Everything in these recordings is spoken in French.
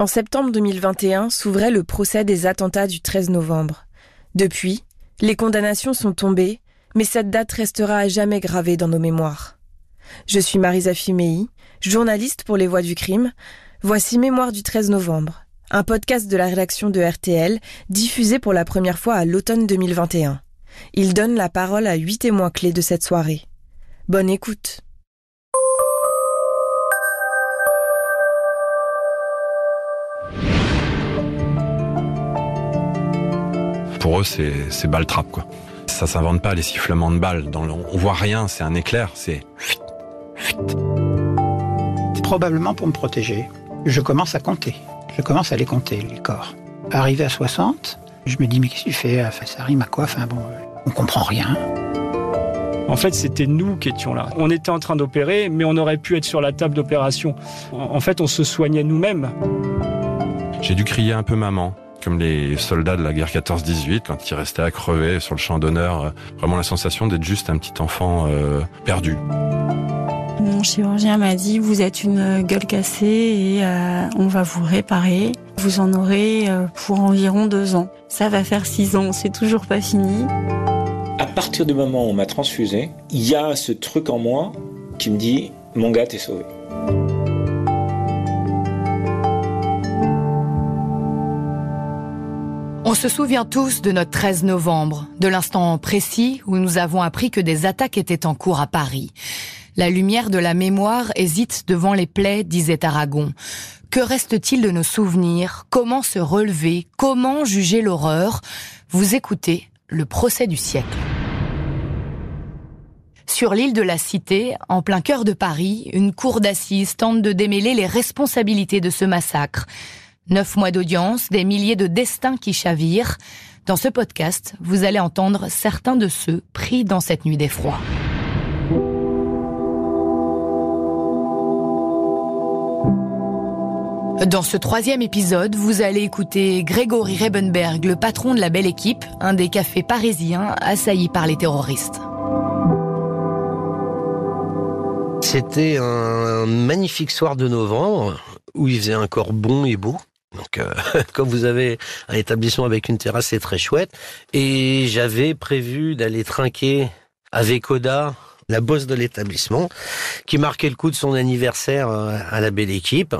En septembre 2021 s'ouvrait le procès des attentats du 13 novembre. Depuis, les condamnations sont tombées, mais cette date restera à jamais gravée dans nos mémoires. Je suis Marisa Fimei, journaliste pour Les Voix du Crime. Voici Mémoire du 13 novembre, un podcast de la rédaction de RTL, diffusé pour la première fois à l'automne 2021. Il donne la parole à huit témoins clés de cette soirée. Bonne écoute. Pour eux, c'est balle trappe, quoi. Ça s'invente pas, les sifflements de balles. Dans on voit rien, c'est un éclair, c'est... Probablement pour me protéger. Je commence à compter. Je commence à les compter, les corps. Arrivé à 60, je me dis, mais qu'est-ce que tu fais Ça rime à quoi? Enfin bon, on comprend rien. En fait, c'était nous qui étions là. On était en train d'opérer, mais on aurait pu être sur la table d'opération. En fait, on se soignait nous-mêmes. J'ai dû crier un peu maman comme les soldats de la guerre 14-18 quand ils restaient à crever sur le champ d'honneur. Euh, vraiment la sensation d'être juste un petit enfant euh, perdu. Mon chirurgien m'a dit vous êtes une gueule cassée et euh, on va vous réparer. Vous en aurez pour environ deux ans. Ça va faire six ans, c'est toujours pas fini. À partir du moment où on m'a transfusé, il y a ce truc en moi qui me dit mon gars t'es sauvé. On se souvient tous de notre 13 novembre, de l'instant précis où nous avons appris que des attaques étaient en cours à Paris. La lumière de la mémoire hésite devant les plaies, disait Aragon. Que reste-t-il de nos souvenirs? Comment se relever? Comment juger l'horreur? Vous écoutez le procès du siècle. Sur l'île de la Cité, en plein cœur de Paris, une cour d'assises tente de démêler les responsabilités de ce massacre. Neuf mois d'audience, des milliers de destins qui chavirent. Dans ce podcast, vous allez entendre certains de ceux pris dans cette nuit d'effroi. Dans ce troisième épisode, vous allez écouter Grégory Rebenberg, le patron de la belle équipe, un des cafés parisiens assaillis par les terroristes. C'était un magnifique soir de novembre où il faisait encore bon et beau. Donc, euh, comme vous avez un établissement avec une terrasse, c'est très chouette. Et j'avais prévu d'aller trinquer avec Oda, la bosse de l'établissement, qui marquait le coup de son anniversaire euh, à la belle équipe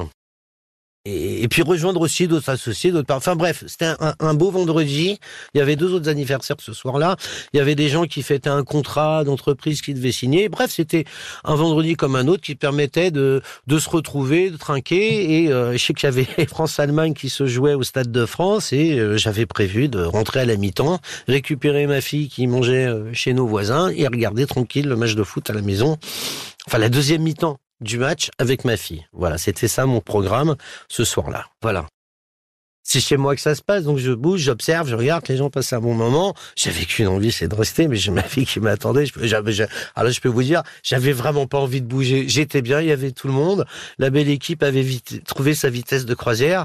et, puis rejoindre aussi d'autres associés, d'autres. Enfin bref, c'était un, beau vendredi. Il y avait deux autres anniversaires ce soir-là. Il y avait des gens qui fêtaient un contrat d'entreprise qui devaient signer. Bref, c'était un vendredi comme un autre qui permettait de, de se retrouver, de trinquer. Et euh, je sais qu'il y avait France-Allemagne qui se jouait au Stade de France et euh, j'avais prévu de rentrer à la mi-temps, récupérer ma fille qui mangeait euh, chez nos voisins et regarder tranquille le match de foot à la maison. Enfin, la deuxième mi-temps du match avec ma fille. Voilà, c'était ça mon programme ce soir-là. Voilà. C'est chez moi que ça se passe, donc je bouge, j'observe, je regarde, les gens passent un bon moment. J'avais qu'une envie, c'est de rester, mais j'ai ma fille qui m'attendait. alors je peux vous dire, j'avais vraiment pas envie de bouger. J'étais bien, il y avait tout le monde. La belle équipe avait trouvé sa vitesse de croisière.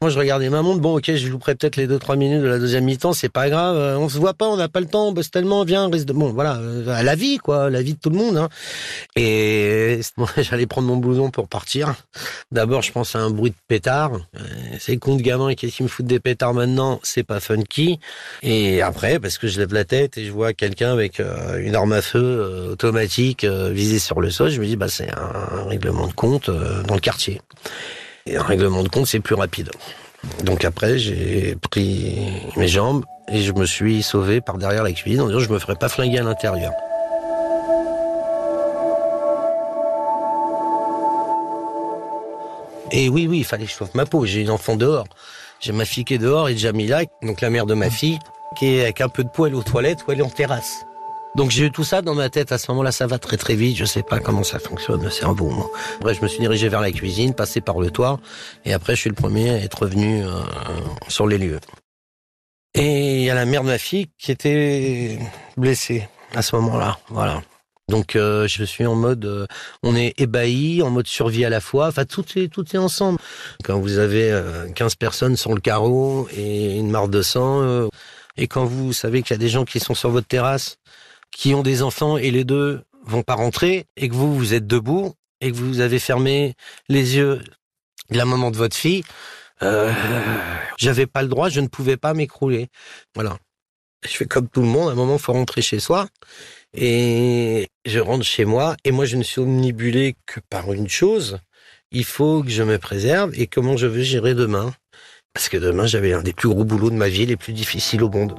Moi, je regardais ma montre. Bon, ok, je louperai peut-être les deux trois minutes de la deuxième mi-temps. C'est pas grave. Euh, on se voit pas, on n'a pas le temps. On bosse tellement. Viens, reste de bon. Voilà, euh, la vie, quoi, la vie de tout le monde. Hein. Et j'allais prendre mon blouson pour partir. D'abord, je pense à un bruit de pétard. Euh, c'est con de gamin qu'est-ce qui me fout des pétards maintenant? C'est pas funky. Et après, parce que je lève la tête et je vois quelqu'un avec une arme à feu automatique visée sur le sol, je me dis bah c'est un règlement de compte dans le quartier. Et un règlement de compte, c'est plus rapide. Donc après, j'ai pris mes jambes et je me suis sauvé par derrière la cuisine en disant je me ferai pas flinguer à l'intérieur. Et oui, oui, il fallait que je sauve ma peau. J'ai une enfant dehors. J'ai ma fille qui est dehors et Jamila, donc la mère de ma fille, qui est avec un peu de poêle aux toilettes ou elle est en terrasse. Donc j'ai eu tout ça dans ma tête. À ce moment-là, ça va très très vite. Je sais pas comment ça fonctionne le cerveau. Moi. Après, je me suis dirigé vers la cuisine, passé par le toit, et après, je suis le premier à être revenu euh, sur les lieux. Et il y a la mère de ma fille qui était blessée à ce moment-là. Voilà. Donc euh, je suis en mode, euh, on est ébahi, en mode survie à la fois. Enfin tout est tout est ensemble. Quand vous avez 15 personnes sur le carreau et une mare de sang, et quand vous savez qu'il y a des gens qui sont sur votre terrasse qui ont des enfants et les deux vont pas rentrer et que vous, vous êtes debout et que vous avez fermé les yeux la maman de votre fille, euh, j'avais pas le droit, je ne pouvais pas m'écrouler. Voilà. Je fais comme tout le monde, à un moment, il faut rentrer chez soi. Et je rentre chez moi, et moi, je ne suis omnibulé que par une chose. Il faut que je me préserve, et comment je veux gérer demain? Parce que demain, j'avais un des plus gros boulots de ma vie, les plus difficiles au monde,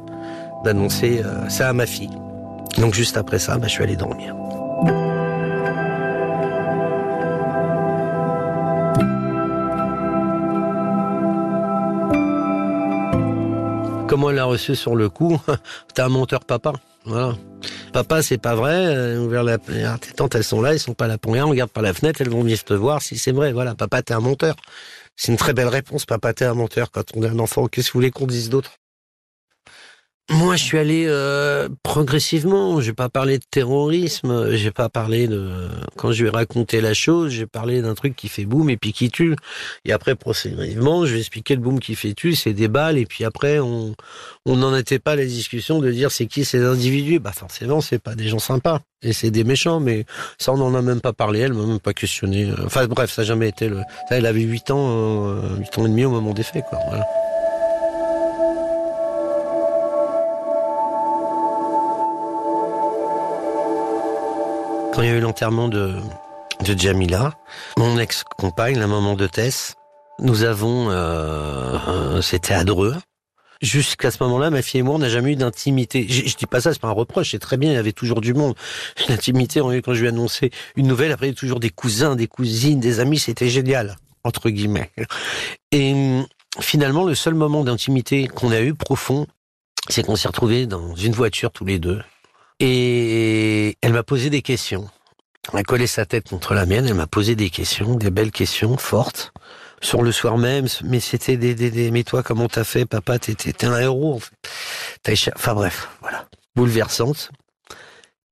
d'annoncer euh, ça à ma fille. Donc juste après ça, bah, je suis allé dormir. Comment elle l'a reçu sur le coup T'es un menteur, papa. Voilà. Papa, c'est pas vrai. Euh, ouvert la... Tes tantes, elles sont là, elles sont pas là pour rien. Regarde par la fenêtre, elles vont venir te voir si c'est vrai. Voilà, papa, t'es un menteur. C'est une très belle réponse, papa, t'es un menteur quand on est un enfant. Qu'est-ce que vous voulez qu'on dise d'autre? Moi, je suis allé euh, progressivement. J'ai pas parlé de terrorisme. J'ai pas parlé de. Quand je lui ai raconté la chose, j'ai parlé d'un truc qui fait boum et puis qui tue. Et après, progressivement, je vais expliquer le boum qui fait tue, c'est des balles. Et puis après, on on n'en était pas à la discussion de dire c'est qui ces individus. Bah forcément, c'est pas des gens sympas et c'est des méchants. Mais ça, on n'en a même pas parlé. Elle m'a même pas questionné. Enfin bref, ça n'a jamais été le. Ça, elle avait 8 ans, euh, 8 ans et demi au moment des faits, quoi. Voilà. Il y a eu l'enterrement de, de Jamila, mon ex-compagne, la maman de Tess, nous avons, euh, c'était à Dreux. Jusqu'à ce moment-là, ma fille et moi, on n'a jamais eu d'intimité. Je, je dis pas ça, c'est pas un reproche, c'est très bien, il y avait toujours du monde. L'intimité, quand je lui ai annoncé une nouvelle, après il y a toujours des cousins, des cousines, des amis, c'était génial, entre guillemets. Et finalement, le seul moment d'intimité qu'on a eu profond, c'est qu'on s'est retrouvés dans une voiture tous les deux. Et elle m'a posé des questions. Elle a collé sa tête contre la mienne, elle m'a posé des questions, des belles questions, fortes, sur le soir même, mais c'était des, des, des, mais toi, comment t'as fait, papa, t'es un héros, en fait. Enfin bref, voilà. Bouleversante.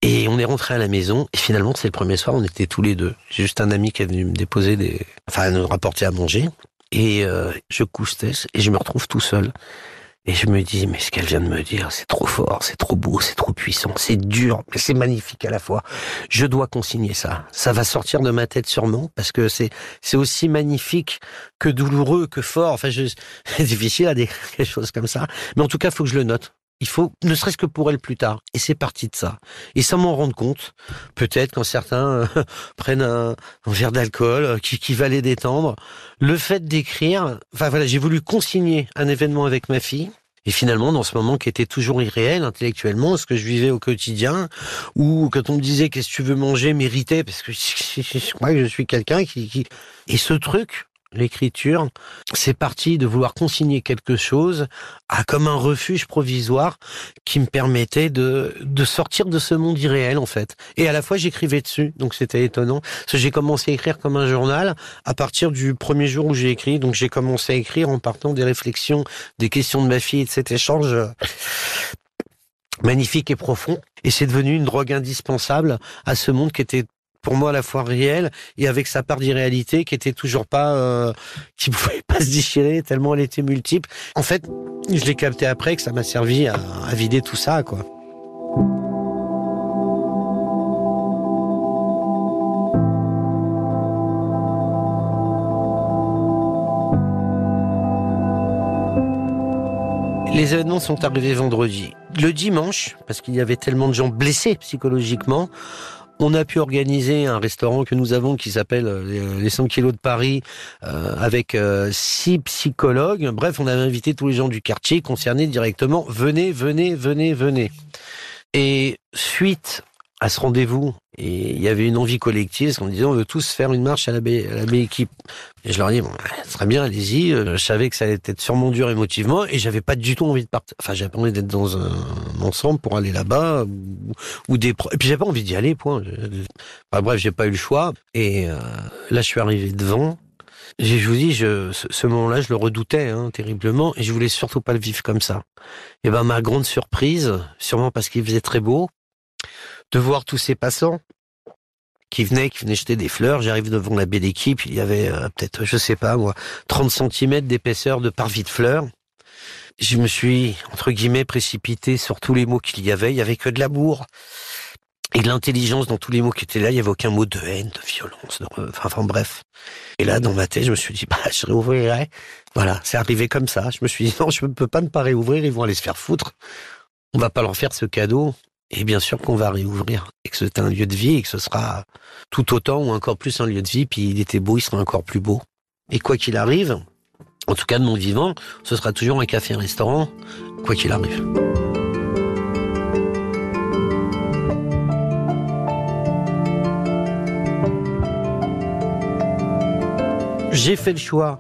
Et on est rentré à la maison, et finalement, c'est le premier soir, on était tous les deux. Juste un ami qui est venu me déposer des, enfin, nous rapporter à manger. Et euh, je couche et je me retrouve tout seul. Et je me dis, mais ce qu'elle vient de me dire, c'est trop fort, c'est trop beau, c'est trop puissant, c'est dur, mais c'est magnifique à la fois. Je dois consigner ça. Ça va sortir de ma tête sûrement, parce que c'est c'est aussi magnifique que douloureux, que fort. Enfin, je, c'est difficile à dire quelque chose comme ça. Mais en tout cas, faut que je le note. Il faut, ne serait-ce que pour elle plus tard. Et c'est parti de ça. Et sans m'en rendre compte, peut-être quand certains euh, prennent un, verre d'alcool euh, qui, qui va les détendre, le fait d'écrire, enfin voilà, j'ai voulu consigner un événement avec ma fille. Et finalement, dans ce moment qui était toujours irréel intellectuellement, ce que je vivais au quotidien, ou quand on me disait qu'est-ce que tu veux manger, méritait, parce que je crois que je suis quelqu'un qui, qui... Et ce truc, l'écriture, c'est parti de vouloir consigner quelque chose à comme un refuge provisoire qui me permettait de, de sortir de ce monde irréel en fait. Et à la fois j'écrivais dessus, donc c'était étonnant. Parce que j'ai commencé à écrire comme un journal à partir du premier jour où j'ai écrit. Donc j'ai commencé à écrire en partant des réflexions, des questions de ma fille et de cet échange magnifique et profond. Et c'est devenu une drogue indispensable à ce monde qui était pour moi à la fois réel et avec sa part d'irréalité qui était toujours pas euh, qui pouvait pas se déchirer tellement elle était multiple. En fait, je l'ai capté après que ça m'a servi à, à vider tout ça quoi. Les événements sont arrivés vendredi. Le dimanche, parce qu'il y avait tellement de gens blessés psychologiquement, on a pu organiser un restaurant que nous avons qui s'appelle les 100 kilos de Paris euh, avec euh, six psychologues. Bref, on avait invité tous les gens du quartier concernés directement. Venez, venez, venez, venez. Et suite à ce rendez-vous, et il y avait une envie collective, parce qu'on disait on veut tous faire une marche à la baie, à la baie équipe. Et je leur dis bon, très bien, allez-y. Je savais que ça allait être sûrement dur émotivement, et j'avais pas du tout envie de partir. Enfin, j'avais pas envie d'être dans un ensemble pour aller là-bas, ou, ou, des. Et puis j'avais pas envie d'y aller, point. Enfin, bref, j'ai pas eu le choix. Et euh, là, je suis arrivé devant. Je vous dis, je, ce, ce moment-là, je le redoutais hein, terriblement, et je voulais surtout pas le vivre comme ça. Et ben, ma grande surprise, sûrement parce qu'il faisait très beau, de voir tous ces passants qui venaient, qui venaient jeter des fleurs. J'arrive devant la baie d'équipe, il y avait euh, peut-être, je sais pas moi, 30 cm d'épaisseur de parvis de fleurs. Je me suis, entre guillemets, précipité sur tous les mots qu'il y avait. Il y avait que de l'amour. et de l'intelligence dans tous les mots qui étaient là. Il n'y avait aucun mot de haine, de violence, de... Enfin, enfin, bref. Et là, dans ma tête, je me suis dit, bah, je réouvrirai. Voilà, c'est arrivé comme ça. Je me suis dit, non, je ne peux pas ne pas réouvrir, ils vont aller se faire foutre. On va pas leur faire ce cadeau. Et bien sûr qu'on va réouvrir. Et que c'est un lieu de vie et que ce sera tout autant ou encore plus un lieu de vie. Puis il était beau, il sera encore plus beau. Et quoi qu'il arrive, en tout cas de mon vivant, ce sera toujours un café-restaurant, quoi qu'il arrive. J'ai fait le choix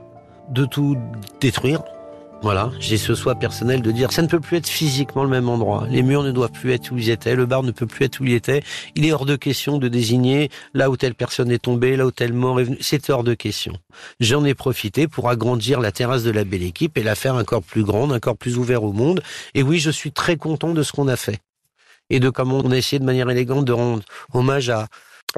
de tout détruire. Voilà, j'ai ce choix personnel de dire ça ne peut plus être physiquement le même endroit. Les murs ne doivent plus être où ils étaient, le bar ne peut plus être où il était. Il est hors de question de désigner là où telle personne est tombée, là où telle mort est venue. C'est hors de question. J'en ai profité pour agrandir la terrasse de la belle équipe et la faire encore plus grande, encore plus ouverte au monde. Et oui, je suis très content de ce qu'on a fait et de comment on a essayé de manière élégante de rendre hommage à,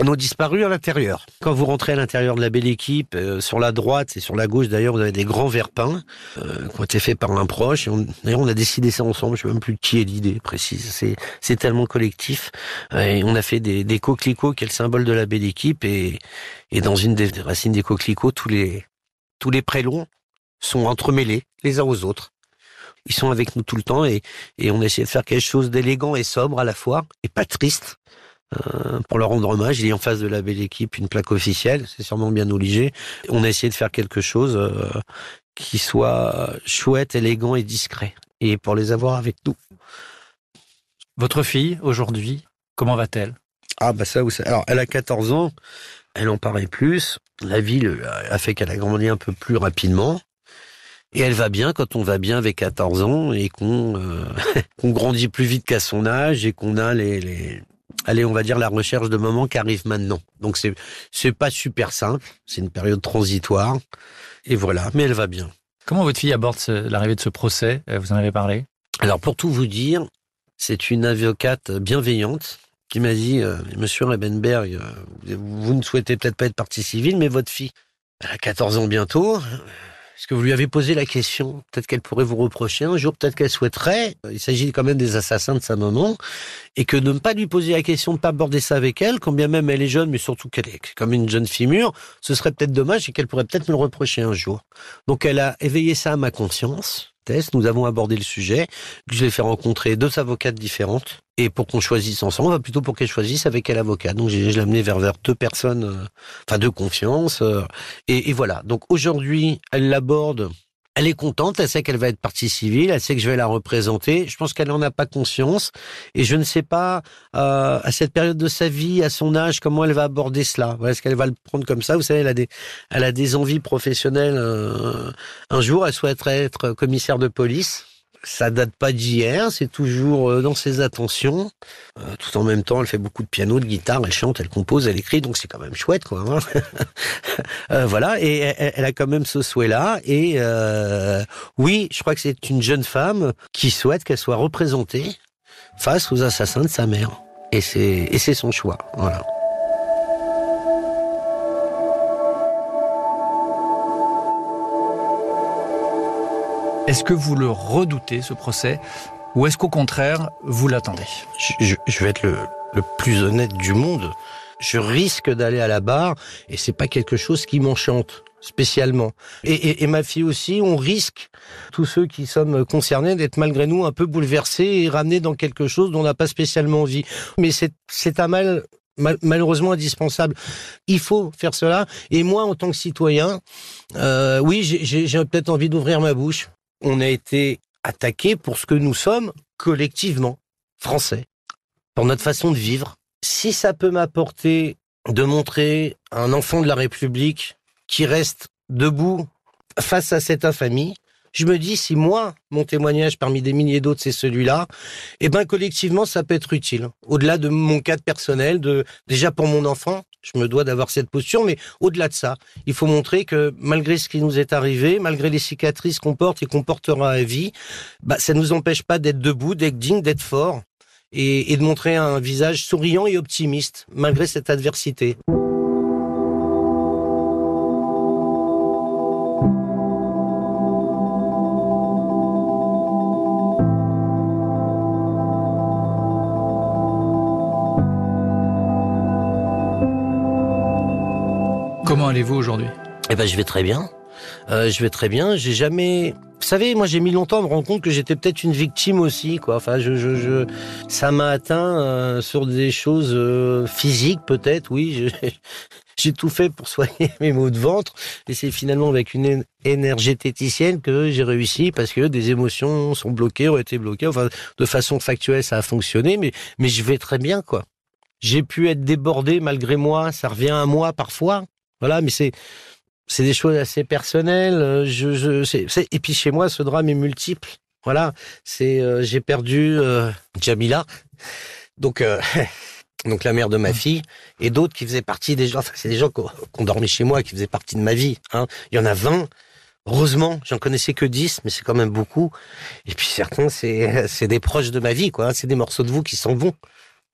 on a disparu à l'intérieur. Quand vous rentrez à l'intérieur de la belle équipe, euh, sur la droite et sur la gauche d'ailleurs, vous avez des grands verres peints euh, qui ont été faits par un proche. D'ailleurs, on a décidé ça ensemble. Je sais même plus qui est l'idée précise. C'est, c'est tellement collectif. Et on a fait des, des coquelicots qui est le symbole de la belle équipe. Et, et dans une des racines des coquelicots, tous les tous les prélons sont entremêlés les uns aux autres. Ils sont avec nous tout le temps et, et on a essayé de faire quelque chose d'élégant et sobre à la fois et pas triste. Euh, pour leur rendre hommage. Il est en face de la belle équipe une plaque officielle, c'est sûrement bien obligé. On a essayé de faire quelque chose euh, qui soit chouette, élégant et discret. Et pour les avoir avec nous. Votre fille, aujourd'hui, comment va-t-elle? Ah bah ça, alors elle a 14 ans, elle en paraît plus. La ville a fait qu'elle a grandi un peu plus rapidement. Et elle va bien quand on va bien avec 14 ans et qu'on euh, grandit plus vite qu'à son âge et qu'on a les, les, allez, on va dire la recherche de moments qui arrive maintenant. Donc c'est c'est pas super simple, c'est une période transitoire et voilà, mais elle va bien. Comment votre fille aborde l'arrivée de ce procès? Euh, Vous en avez parlé? Alors pour tout vous dire, c'est une avocate bienveillante qui m'a dit euh, Monsieur Rebenberg, euh, vous ne souhaitez peut-être pas être partie civile, mais votre fille, elle a 14 ans bientôt. Est-ce que vous lui avez posé la question? Peut-être qu'elle pourrait vous reprocher un jour, peut-être qu'elle souhaiterait. Il s'agit quand même des assassins de sa maman. Et que ne pas lui poser la question, ne pas aborder ça avec elle, quand bien même elle est jeune, mais surtout qu'elle est comme une jeune fille mûre, ce serait peut-être dommage et qu'elle pourrait peut-être me le reprocher un jour. Donc elle a éveillé ça à ma conscience. Nous avons abordé le sujet. Je l'ai fait rencontrer deux avocates différentes. Et pour qu'on choisisse ensemble, va plutôt pour qu'elle choisisse avec quel avocat. Donc je l'ai amené vers, deux personnes, euh, enfin de confiance. Euh, et voilà. Donc aujourd'hui, elle l'aborde elle est contente, elle sait qu'elle va être partie civile, elle sait que je vais la représenter. Je pense qu'elle n'en a pas conscience et je ne sais pas euh, à cette période de sa vie, à son âge, comment elle va aborder cela. Est-ce qu'elle va le prendre comme ça? Vous savez, elle a des, elle a des envies professionnelles. Euh, un jour, elle souhaiterait être commissaire de police ça date pas d'hier, c'est toujours euh, dans ses attentions. Euh, tout en même temps, elle fait beaucoup de piano, de guitare, elle chante, elle compose, elle écrit, donc c'est quand même chouette, quoi. Hein. euh, voilà, et elle, a quand même ce souhait-là. Et oui, je crois que c'est une jeune femme qui souhaite qu'elle soit représentée face aux assassins de sa mère. Et c'est son choix. Voilà. Est-ce que vous le redoutez, ce procès, ou est-ce qu'au contraire, vous l'attendez? Je, vais être le, plus honnête du monde. Je risque d'aller à la barre, et c'est pas quelque chose qui m'enchante spécialement. Et, ma fille aussi, on risque, tous ceux qui sommes concernés, d'être malgré nous un peu bouleversés et ramenés dans quelque chose dont on n'a pas spécialement envie. Mais c'est un mal malheureusement indispensable. Il faut faire cela. Et moi, en tant que citoyen, euh, oui, j'ai peut-être envie d'ouvrir ma bouche on a été attaqué pour ce que nous sommes collectivement, français, pour notre façon de vivre. Si ça peut m'apporter de montrer un enfant de la République qui reste debout face à cette infamie, je me dis si moi, mon témoignage parmi des milliers d'autres, c'est celui-là, eh ben collectivement, ça peut être utile. Au-delà de mon cadre personnel, de déjà pour mon enfant, je me dois d'avoir cette posture, mais au-delà de ça, il faut montrer que malgré ce qui nous est arrivé, malgré les cicatrices qu'on porte et qu'on portera à vie, bah, ça ne nous empêche pas d'être debout, d'être digne, d'être fort et de montrer un visage souriant et optimiste malgré cette adversité. Allez-vous aujourd'hui? Eh ben, je vais très bien. Euh, je vais très bien. J'ai jamais. Vous savez, moi, j'ai mis longtemps à me rendre compte que j'étais peut-être une victime aussi, quoi. Enfin, je, ça m'a atteint euh, sur des choses euh, physiques, peut-être. Oui, j'ai tout fait pour soigner mes maux de ventre, et c'est finalement avec une énergéticienne que j'ai réussi parce que des émotions sont bloquées, ont été bloquées. Enfin, de façon factuelle, ça a fonctionné, mais mais je vais très bien, quoi. J'ai pu être débordé malgré moi. Ça revient à moi parfois. Voilà, mais c'est c'est des choses assez personnelles. Je, je c'est, et puis chez moi, ce drame est multiple. Voilà, c'est euh, j'ai perdu euh, Jamila, donc euh, donc la mère de ma fille, et d'autres qui faisaient partie des gens. Enfin, c'est des gens qui ont dormi chez moi, qui faisaient partie de ma vie. Hein. Il y en a 20. Heureusement, j'en connaissais que 10, mais c'est quand même beaucoup. Et puis certains, c'est c'est des proches de ma vie, quoi. C'est des morceaux de vous qui s'en vont.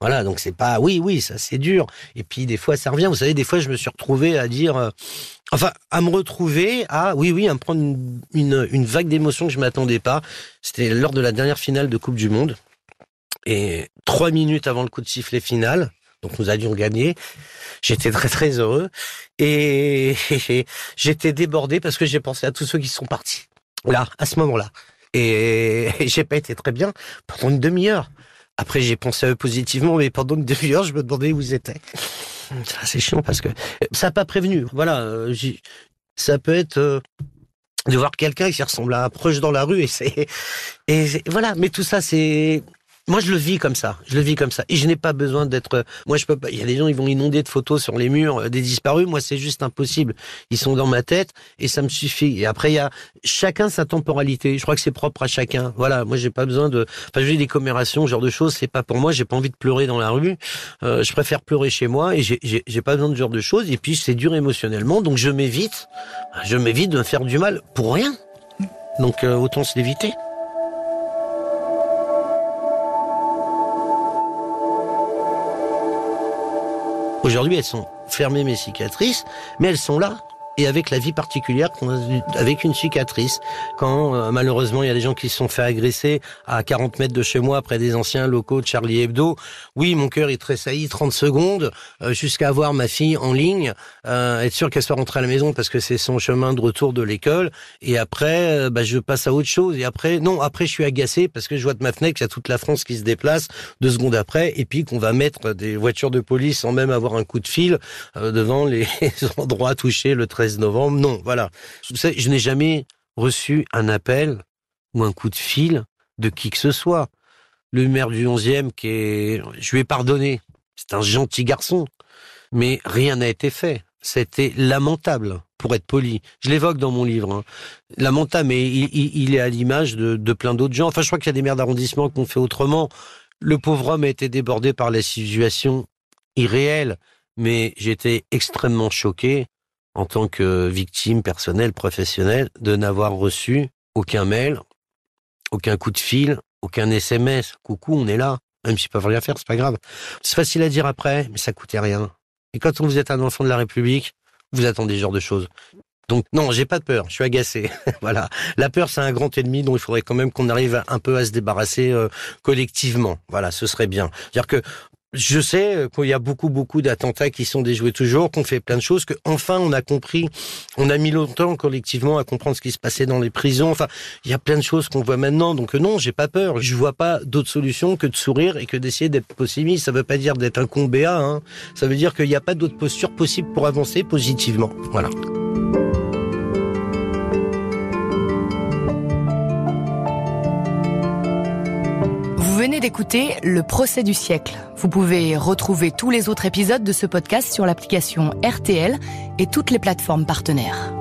Voilà, donc c'est pas oui, oui, ça c'est dur. Et puis des fois ça revient. Vous savez, des fois je me suis retrouvé à dire, euh, enfin, à me retrouver à oui, oui, à me prendre une, vague d'émotions que je m'attendais pas. C'était lors de la dernière finale de Coupe du Monde. Et trois minutes avant le coup de sifflet final, donc nous avions gagné. J'étais très très heureux et j'étais débordé parce que j'ai pensé à tous ceux qui sont partis là à ce moment-là. Et j'ai pas été très bien pendant une demi-heure. Après, j'ai pensé à eux positivement, mais pendant une demi-heure, je me demandais où ils étaient. C'est chiant parce que ça n'a pas prévenu. Voilà, euh, ça peut être euh, de voir quelqu'un qui ressemble à un proche dans la rue et c'est et voilà. Mais tout ça, c'est moi, je le vis comme ça. Je le vis comme ça. Et je n'ai pas besoin d'être. Moi, je peux pas. Il y a des gens, ils vont inonder de photos sur les murs euh, des disparus. Moi, c'est juste impossible. Ils sont dans ma tête et ça me suffit. Et après, il y a chacun sa temporalité. Je crois que c'est propre à chacun. Voilà. Moi, j'ai pas besoin de. Enfin, j'ai des commémorations, ce genre de choses. C'est pas pour moi. J'ai pas envie de pleurer dans la rue. Euh, je préfère pleurer chez moi et j'ai pas besoin de ce genre de choses. Et puis, c'est dur émotionnellement. Donc, je m'évite. Je m'évite de me faire du mal pour rien. Donc, euh, autant se l'éviter. Aujourd'hui, elles sont fermées mes cicatrices, mais elles sont là et avec la vie particulière avec une cicatrice. Quand euh, malheureusement il y a des gens qui se sont fait agresser à 40 mètres de chez moi près des anciens locaux de Charlie Hebdo, oui mon cœur il tressaillit 30 secondes euh, jusqu'à avoir ma fille en ligne, euh, être sûr qu'elle soit rentrée à la maison parce que c'est son chemin de retour de l'école. Et après bah, je passe à autre chose. Et après non après je suis agacé parce que je vois de ma fenêtre qu'il y a toute la France qui se déplace deux secondes après et puis qu'on va mettre des voitures de police sans même avoir un coup de fil devant les endroits touchés le 13 novembre. Non, voilà. Je n'ai jamais reçu un appel ou un coup de fil de qui que ce soit. Le maire du 11e, qui est, je lui ai pardonné. C'est un gentil garçon. Mais rien n'a été fait. C'était lamentable, pour être poli. Je l'évoque dans mon livre. Hein. Lamentable, mais il, est à l'image de, de plein d'autres gens. Enfin, je crois qu'il y a des maires d'arrondissement qui ont fait autrement. Le pauvre homme a été débordé par la situation irréelle, mais j'étais extrêmement choqué en tant que victime personnelle, professionnelle, de n'avoir reçu aucun mail, aucun coup de fil, aucun SMS. Coucou, on est là. Même si ne peuvent rien faire, c'est pas grave. C'est facile à dire après, mais ça coûtait rien. Et quand vous êtes un enfant de la République, vous attendez ce genre de choses. Donc non, j'ai pas de peur, je suis agacé. voilà. La peur, c'est un grand ennemi dont il faudrait quand même qu'on arrive un peu à se débarrasser euh, collectivement. Voilà, ce serait bien. C'est-à-dire que je sais qu'il y a beaucoup, beaucoup d'attentats qui sont déjoués toujours, qu'on fait plein de choses, que enfin on a compris, on a mis longtemps collectivement à comprendre ce qui se passait dans les prisons. Enfin, il y a plein de choses qu'on voit maintenant. Donc non, j'ai pas peur. Je vois pas d'autre solution que de sourire et que d'essayer d'être pessimiste. Ça veut pas dire d'être un con béat. Hein. Ça veut dire qu'il n'y a pas d'autre posture possible pour avancer positivement. Voilà. D'écouter Le procès du siècle. Vous pouvez retrouver tous les autres épisodes de ce podcast sur l'application RTL et toutes les plateformes partenaires.